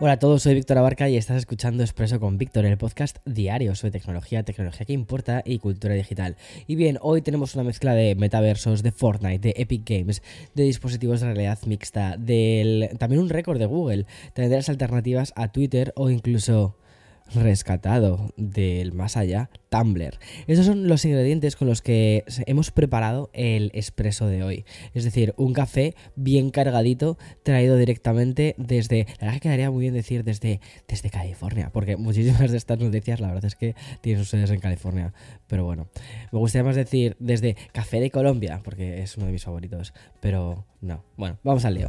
Hola a todos, soy Víctor Abarca y estás escuchando Expreso con Víctor, el podcast diario sobre tecnología, tecnología que importa y cultura digital. Y bien, hoy tenemos una mezcla de metaversos, de Fortnite, de Epic Games, de dispositivos de realidad mixta, del también un récord de Google, tendrás alternativas a Twitter o incluso rescatado del más allá, Tumblr. Esos son los ingredientes con los que hemos preparado el expreso de hoy. Es decir, un café bien cargadito, traído directamente desde. La verdad que quedaría muy bien decir desde, desde California, porque muchísimas de estas noticias, la verdad es que tienen ustedes en California. Pero bueno, me gustaría más decir desde Café de Colombia, porque es uno de mis favoritos. Pero no. Bueno, vamos al lío.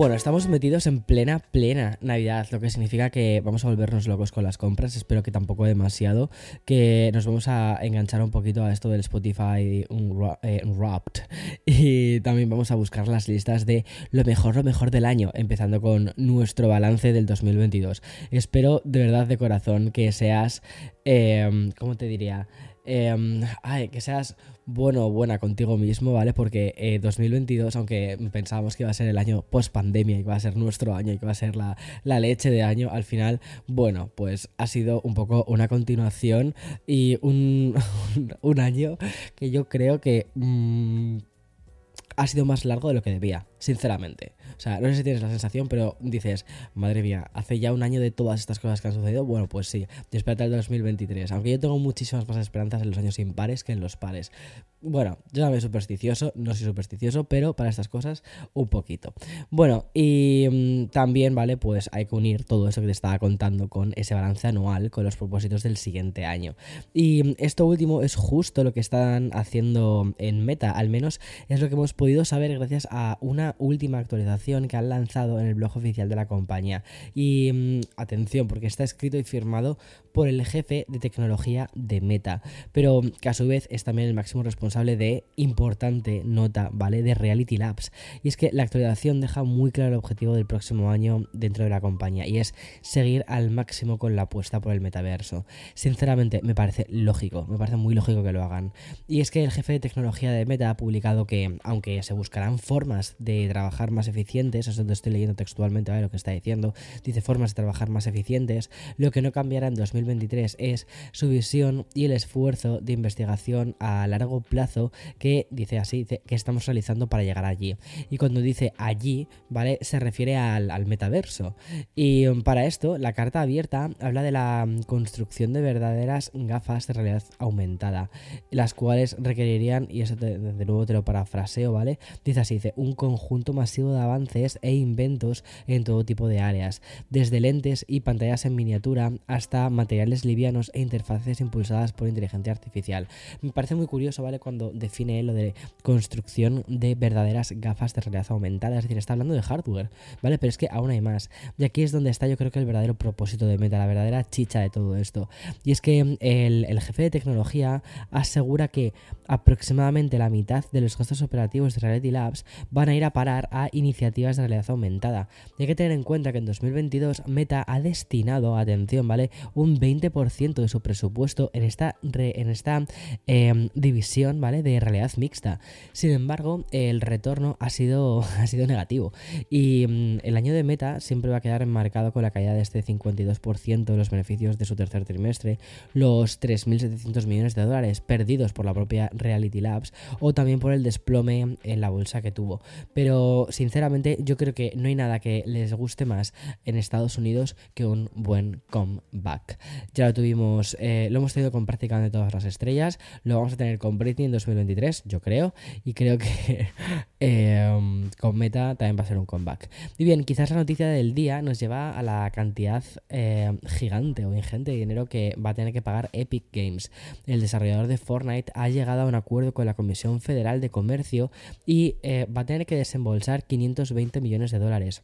Bueno, estamos metidos en plena, plena Navidad, lo que significa que vamos a volvernos locos con las compras, espero que tampoco demasiado, que nos vamos a enganchar un poquito a esto del Spotify eh, Wrapped y también vamos a buscar las listas de lo mejor, lo mejor del año, empezando con nuestro balance del 2022. Espero de verdad de corazón que seas, eh, ¿cómo te diría? Em, ay, que seas bueno o buena contigo mismo, ¿vale? Porque 2022, eh, aunque pensábamos que iba a ser el año post pandemia y que iba a ser nuestro año y que iba a ser la, leche de año, al final, bueno, pues ha sido un poco una continuación y un, un año que yo creo que mm, ha sido más largo de lo que debía, sinceramente. O sea, no sé si tienes la sensación, pero dices, madre mía, hace ya un año de todas estas cosas que han sucedido. Bueno, pues sí, y espérate el 2023. Aunque yo tengo muchísimas más esperanzas en los años impares que en los pares. Bueno, yo soy supersticioso, no soy supersticioso, pero para estas cosas un poquito. Bueno, y mm, también, ¿vale? Pues hay que unir todo eso que te estaba contando con ese balance anual, con los propósitos del siguiente año. Y mm, esto último es justo lo que están haciendo en Meta, al menos es lo que hemos podido saber gracias a una última actualización que han lanzado en el blog oficial de la compañía. Y mm, atención, porque está escrito y firmado por el jefe de tecnología de Meta, pero que a su vez es también el máximo responsable de importante nota, ¿vale? De Reality Labs. Y es que la actualización deja muy claro el objetivo del próximo año dentro de la compañía y es seguir al máximo con la apuesta por el metaverso. Sinceramente, me parece lógico, me parece muy lógico que lo hagan. Y es que el jefe de tecnología de Meta ha publicado que, aunque se buscarán formas de trabajar más eficientemente, eso es donde estoy leyendo textualmente lo que está diciendo, dice formas de trabajar más eficientes, lo que no cambiará en 2023 es su visión y el esfuerzo de investigación a largo plazo que dice así, que estamos realizando para llegar allí. Y cuando dice allí, ¿vale? Se refiere al, metaverso. Y um, para esto, la carta abierta habla de la um, construcción de verdaderas gafas de realidad aumentada, las cuales requerirían, y eso de nuevo te lo parafraseo, ¿vale? Dice así, dice, un conjunto masivo de avances e inventos en todo tipo de áreas, desde lentes y pantallas en miniatura hasta materiales livianos e interfaces impulsadas por inteligencia artificial. Me parece muy curioso, ¿vale? Cuando define lo de construcción de verdaderas gafas de realidad aumentada, es decir, está hablando de hardware, ¿vale? Pero es que aún hay más. Y aquí es donde está yo creo que el verdadero propósito de Meta, la verdadera chicha de todo esto. Y es que el, el jefe de tecnología asegura que aproximadamente la mitad de los costos operativos de Reality Labs van a ir a parar a iniciativas de realidad aumentada. hay que tener en cuenta que en 2022 Meta ha destinado, atención, ¿vale? Un 20% de su presupuesto en esta, en esta em, división, ¿vale? De realidad mixta. Sin embargo, el retorno ha sido, ha sido negativo. Y mm, el año de Meta siempre va a quedar enmarcado con la caída de este 52% de los beneficios de su tercer trimestre, los 3.700 millones de dólares perdidos por la propia Reality Labs o también por el desplome en la bolsa que tuvo. Pero sinceramente yo creo que no hay nada que les guste más en Estados Unidos que un buen comeback. Ya lo tuvimos, eh, lo hemos tenido con prácticamente todas las estrellas, lo vamos a tener con Britney en 2023, yo creo, y creo que em, con Meta también va a ser un comeback. Y bien, quizás la noticia del día nos lleva a la cantidad eh, gigante o ingente de dinero que va a tener que pagar Epic Games. El desarrollador de Fortnite ha llegado a un acuerdo con la Comisión Federal de Comercio y eh, va a tener que desembolsar 520 millones de dólares.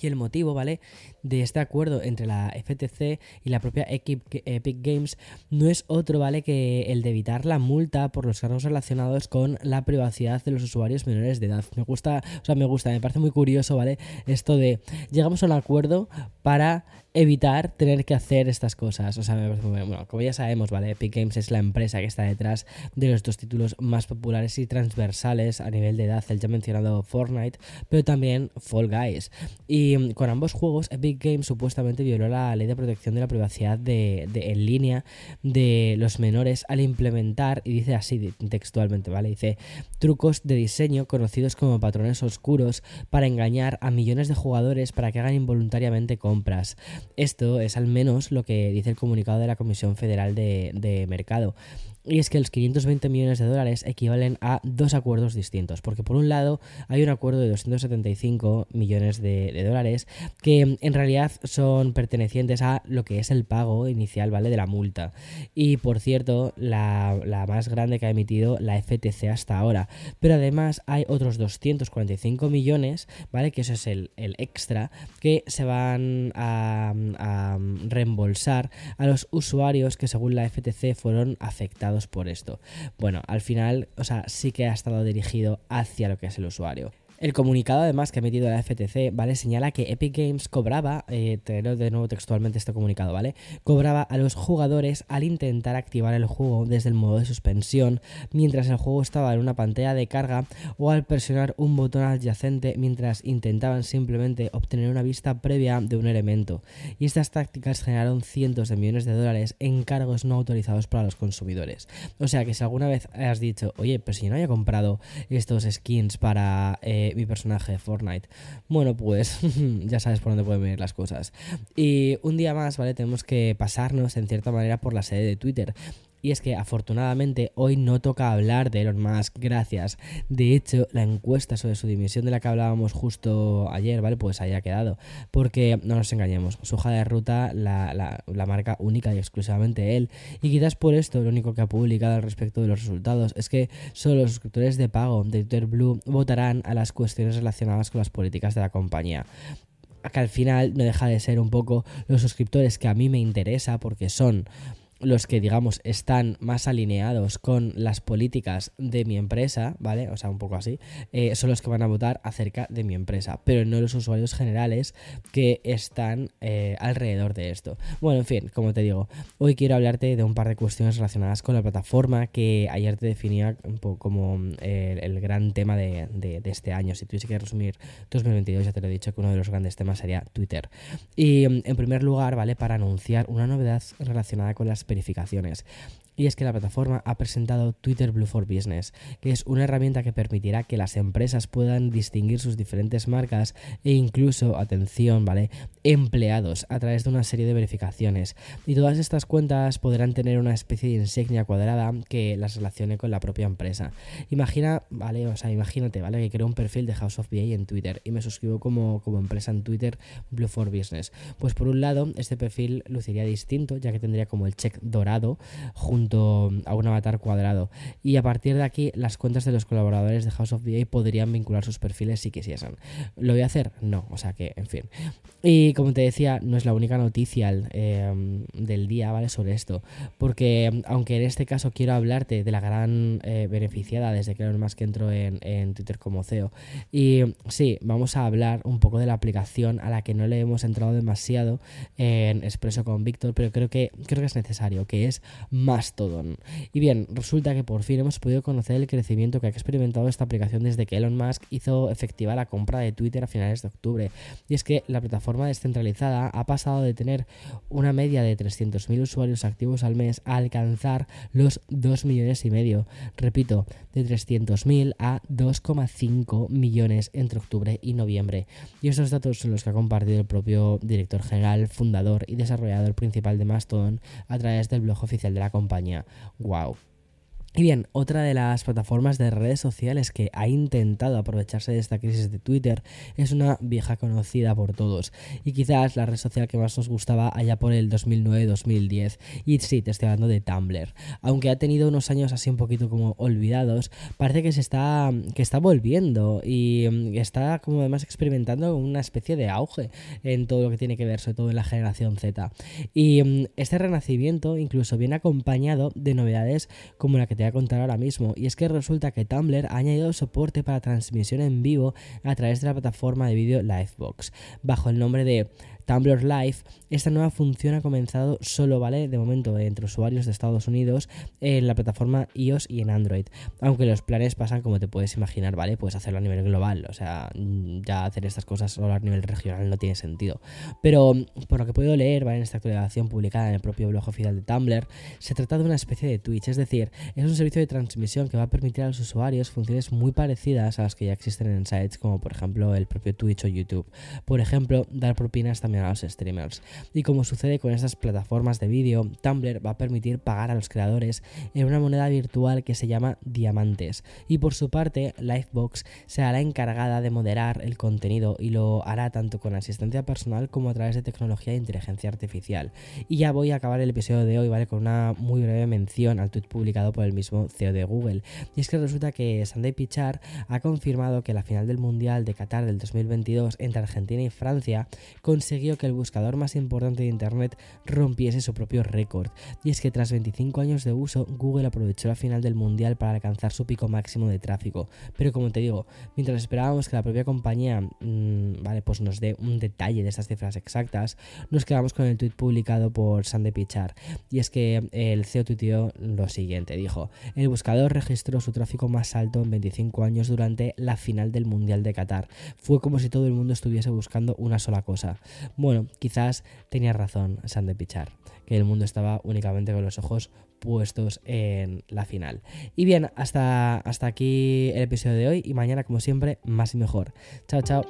Y el motivo, ¿vale? De este acuerdo entre la FTC y la propia Epic Games no es otro, ¿vale? Que el de evitar la multa por los cargos relacionados con la privacidad de los usuarios menores de edad. Me gusta, o sea, me gusta, me parece muy curioso, ¿vale? Esto de llegamos a un acuerdo para evitar tener que hacer estas cosas. O sea, como ya sabemos, ¿vale? Epic Games es la empresa que está detrás de los dos títulos más populares y transversales a nivel de edad, el ya mencionado Fortnite, pero también Fall Guys. Y mm, con ambos juegos, Epic Games supuestamente violó la ley de protección de la privacidad de, en línea de los menores al implementar, y dice así textualmente, ¿vale? Dice, trucos de diseño conocidos como patrones oscuros para engañar a millones de jugadores para que hagan involuntariamente compras. Esto es al menos lo que dice el comunicado de la Comisión Federal de, de Mercado. Y es que los 520 millones de dólares equivalen a dos acuerdos distintos, porque por un lado hay un acuerdo de 275 millones de, dólares que en realidad son pertenecientes a lo que es el pago inicial, ¿vale? De la multa. Y por cierto, la, más grande que ha emitido la FTC hasta ahora. Pero además hay otros 245 millones, ¿vale? Que eso es el, extra, que se van a, a reembolsar a los usuarios que según la FTC fueron afectados por esto. Bueno, al final, o sea, sí que ha estado dirigido hacia lo que es el usuario. El comunicado además que ha emitido la FTC, ¿vale? Señala que Epic Games cobraba, eh, te leo de nuevo textualmente este comunicado, ¿vale? Cobraba a los jugadores al intentar activar el juego desde el modo de suspensión mientras el juego estaba en una pantalla de carga o al presionar un botón adyacente mientras intentaban simplemente obtener una vista previa de un elemento. Y estas tácticas generaron cientos de millones de dólares en cargos no autorizados para los consumidores. O sea que si alguna vez has dicho, oye, pero si no haya comprado estos skins para... Eh, mi personaje de Fortnite. Bueno, pues ya sabes por dónde pueden venir las cosas. Y un día más, ¿vale? Tenemos que pasarnos en cierta manera por la sede de Twitter. Y es que afortunadamente hoy no toca hablar de Elon Musk, gracias. De hecho, la encuesta sobre su dimisión de la que hablábamos justo ayer, ¿vale? Pues haya quedado. Porque no nos engañemos, su hoja de ruta la, la, marca única y exclusivamente él. Y quizás por esto lo único que ha publicado al respecto de los resultados es que solo los suscriptores de pago de Twitter Blue votarán a las cuestiones relacionadas con las políticas de la compañía que al final no deja de ser un poco los suscriptores que a mí me interesa porque son los que digamos están más alineados con las políticas de mi empresa, ¿vale? O sea, un poco así, eh, son los que van a votar acerca de mi empresa, pero no los usuarios generales que están eh, alrededor de esto. Bueno, en fin, como te digo, hoy quiero hablarte de un par de cuestiones relacionadas con la plataforma que ayer te definía como eh, el, gran tema de, este año. Si tuviese que resumir 2022, ya te lo he dicho que uno de los grandes temas sería Twitter. Y en primer lugar, ¿vale? Para anunciar una novedad relacionada con las verificaciones. Y es que la plataforma ha presentado Twitter Blue for Business, que es una herramienta que permitirá que las empresas puedan distinguir sus diferentes marcas e incluso, atención, ¿vale? Empleados a través de una serie de verificaciones. Y todas estas cuentas podrán tener una especie de insignia cuadrada que las relacione con la propia empresa. Imagina, ¿vale? O sea, imagínate, ¿vale? Que creo un perfil de House of BA en Twitter y me suscribo como, como empresa en Twitter Blue for Business. Pues por un lado, este perfil luciría distinto, ya que tendría como el check dorado junto junto a un avatar cuadrado. Y a partir de aquí, las cuentas de los colaboradores de House of VA podrían vincular sus perfiles si quisiesen. ¿Lo voy a hacer? No, o sea que, en fin. Y como te decía, no es la única noticia em, del día, ¿vale? Sobre esto. Porque, aunque en este caso quiero hablarte de la gran eh, beneficiada desde que más que entró en, en Twitter como CEO. Y sí, vamos a hablar un poco de la aplicación a la que no le hemos entrado demasiado en Expreso con Víctor, pero creo que, creo que es necesario, que es Mastodon. Y bien, resulta que por fin hemos podido conocer el crecimiento que ha experimentado esta aplicación desde que Elon Musk hizo efectiva la compra de Twitter a finales de octubre. Y es que la plataforma descentralizada ha pasado de tener una media de 300.000 usuarios activos al mes a alcanzar los 2 millones y medio. Repito, de 300.000 a 2,5 millones entre octubre y noviembre. Y estos datos son los que ha compartido el propio director general, fundador y desarrollador principal de Mastodon a través del blog oficial de la compañía. katanya Uau! Y bien, otra de las plataformas de redes sociales que ha intentado aprovecharse de esta crisis de Twitter es una vieja conocida por todos y quizás la red social que más nos gustaba allá por el 2009-2010 y sí, te estoy hablando de Tumblr. Aunque ha tenido unos años así un poquito como olvidados, parece que se está que está volviendo y mm, está como además experimentando una especie de auge en todo lo que tiene que ver sobre todo en la generación Z. Y mm, este renacimiento incluso viene acompañado de novedades como la que te a contar ahora mismo, y es que resulta que Tumblr ha añadido soporte para transmisión en vivo a través de la plataforma de vídeo Livebox, bajo el nombre de Tumblr Live, esta nueva función ha comenzado solo, ¿vale? De momento entre usuarios de Estados Unidos en la plataforma iOS y en Android. Aunque los planes pasan como te puedes imaginar, ¿vale? Puedes hacerlo a nivel global, o sea, ya hacer estas cosas solo a nivel regional no tiene sentido. Pero por lo que puedo leer, ¿vale? En esta actualización publicada en el propio blog oficial de Tumblr, se trata de una especie de Twitch, es decir, es un servicio de transmisión que va a permitir a los usuarios funciones muy parecidas a las que ya existen en sites como por ejemplo el propio Twitch o YouTube. Por ejemplo, dar propinas también a los streamers. Y como sucede con estas plataformas de vídeo, Tumblr va a permitir pagar a los creadores en una moneda virtual que se llama diamantes. Y por su parte, Livebox se hará encargada de moderar el contenido y lo hará tanto con asistencia personal como a través de tecnología de inteligencia artificial. Y ya voy a acabar el episodio de hoy, ¿vale? Con una muy breve mención al tweet publicado por el mismo CEO de Google. Y es que resulta que Sunday Pichar ha confirmado que la final del Mundial de Qatar del 2022 entre Argentina y Francia que el buscador más importante de Internet rompiese su propio récord. Y es que tras 25 años de uso, Google aprovechó la final del Mundial para alcanzar su pico máximo de tráfico. Pero como te digo, mientras esperábamos que la propia compañía mm, vale, pues nos dé un detalle de estas cifras exactas, nos quedamos con el tweet publicado por Sandy Pichar. Y es que el CEO tuiteó lo siguiente, dijo, el buscador registró su tráfico más alto en 25 años durante la final del Mundial de Qatar. Fue como si todo el mundo estuviese buscando una sola cosa. Bueno, quizás tenía razón San de Pichar, que el mundo estaba únicamente con los ojos puestos en la final. Y bien, hasta, hasta aquí el episodio de hoy y mañana como siempre más y mejor. Chao, chao.